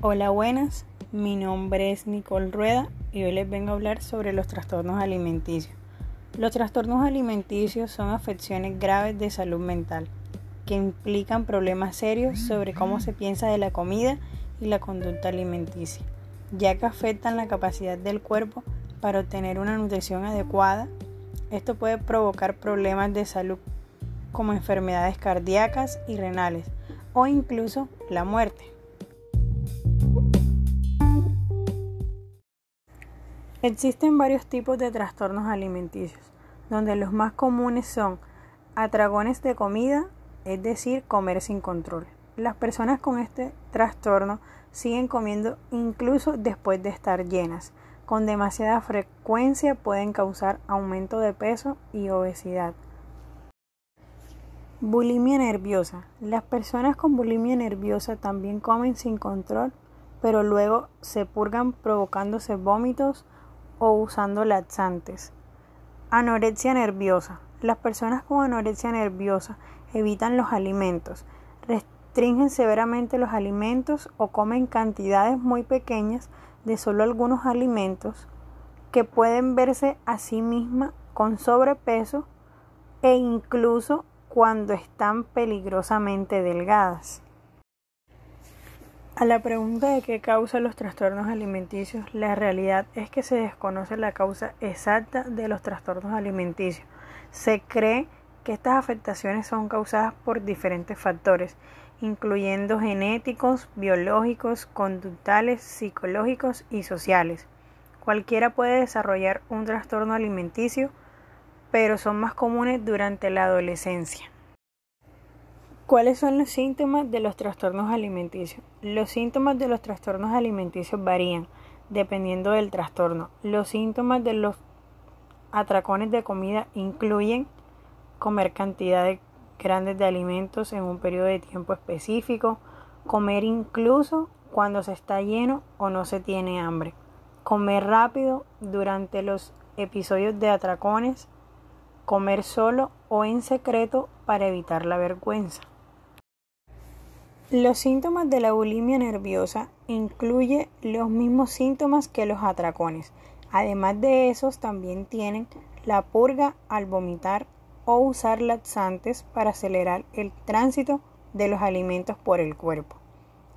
Hola, buenas. Mi nombre es Nicole Rueda y hoy les vengo a hablar sobre los trastornos alimenticios. Los trastornos alimenticios son afecciones graves de salud mental que implican problemas serios sobre cómo se piensa de la comida y la conducta alimenticia, ya que afectan la capacidad del cuerpo para obtener una nutrición adecuada. Esto puede provocar problemas de salud como enfermedades cardíacas y renales o incluso la muerte. Existen varios tipos de trastornos alimenticios, donde los más comunes son atragones de comida, es decir, comer sin control. Las personas con este trastorno siguen comiendo incluso después de estar llenas. Con demasiada frecuencia pueden causar aumento de peso y obesidad. Bulimia nerviosa. Las personas con bulimia nerviosa también comen sin control, pero luego se purgan provocándose vómitos o usando laxantes. Anorexia nerviosa. Las personas con anorexia nerviosa evitan los alimentos, restringen severamente los alimentos o comen cantidades muy pequeñas de solo algunos alimentos que pueden verse a sí misma con sobrepeso e incluso cuando están peligrosamente delgadas. A la pregunta de qué causa los trastornos alimenticios, la realidad es que se desconoce la causa exacta de los trastornos alimenticios. Se cree que estas afectaciones son causadas por diferentes factores, incluyendo genéticos, biológicos, conductales, psicológicos y sociales. Cualquiera puede desarrollar un trastorno alimenticio, pero son más comunes durante la adolescencia. ¿Cuáles son los síntomas de los trastornos alimenticios? Los síntomas de los trastornos alimenticios varían dependiendo del trastorno. Los síntomas de los atracones de comida incluyen comer cantidades grandes de alimentos en un periodo de tiempo específico, comer incluso cuando se está lleno o no se tiene hambre, comer rápido durante los episodios de atracones, comer solo o en secreto para evitar la vergüenza. Los síntomas de la bulimia nerviosa incluyen los mismos síntomas que los atracones. Además de esos, también tienen la purga al vomitar o usar laxantes para acelerar el tránsito de los alimentos por el cuerpo.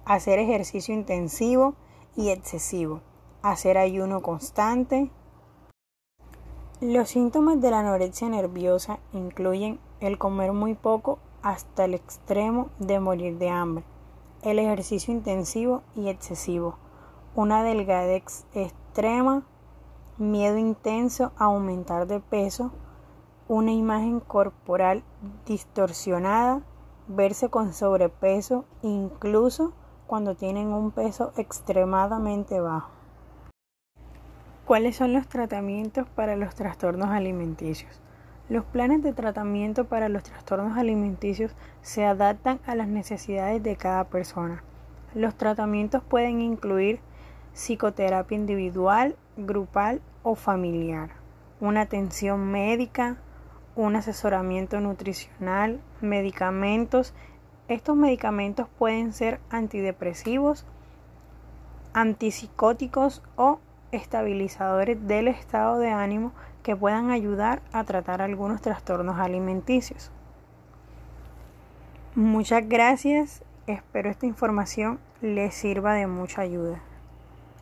Hacer ejercicio intensivo y excesivo. Hacer ayuno constante. Los síntomas de la anorexia nerviosa incluyen el comer muy poco hasta el extremo de morir de hambre, el ejercicio intensivo y excesivo, una delgadez extrema, miedo intenso a aumentar de peso, una imagen corporal distorsionada, verse con sobrepeso incluso cuando tienen un peso extremadamente bajo. ¿Cuáles son los tratamientos para los trastornos alimenticios? Los planes de tratamiento para los trastornos alimenticios se adaptan a las necesidades de cada persona. Los tratamientos pueden incluir psicoterapia individual, grupal o familiar, una atención médica, un asesoramiento nutricional, medicamentos. Estos medicamentos pueden ser antidepresivos, antipsicóticos o estabilizadores del estado de ánimo que puedan ayudar a tratar algunos trastornos alimenticios. Muchas gracias, espero esta información les sirva de mucha ayuda.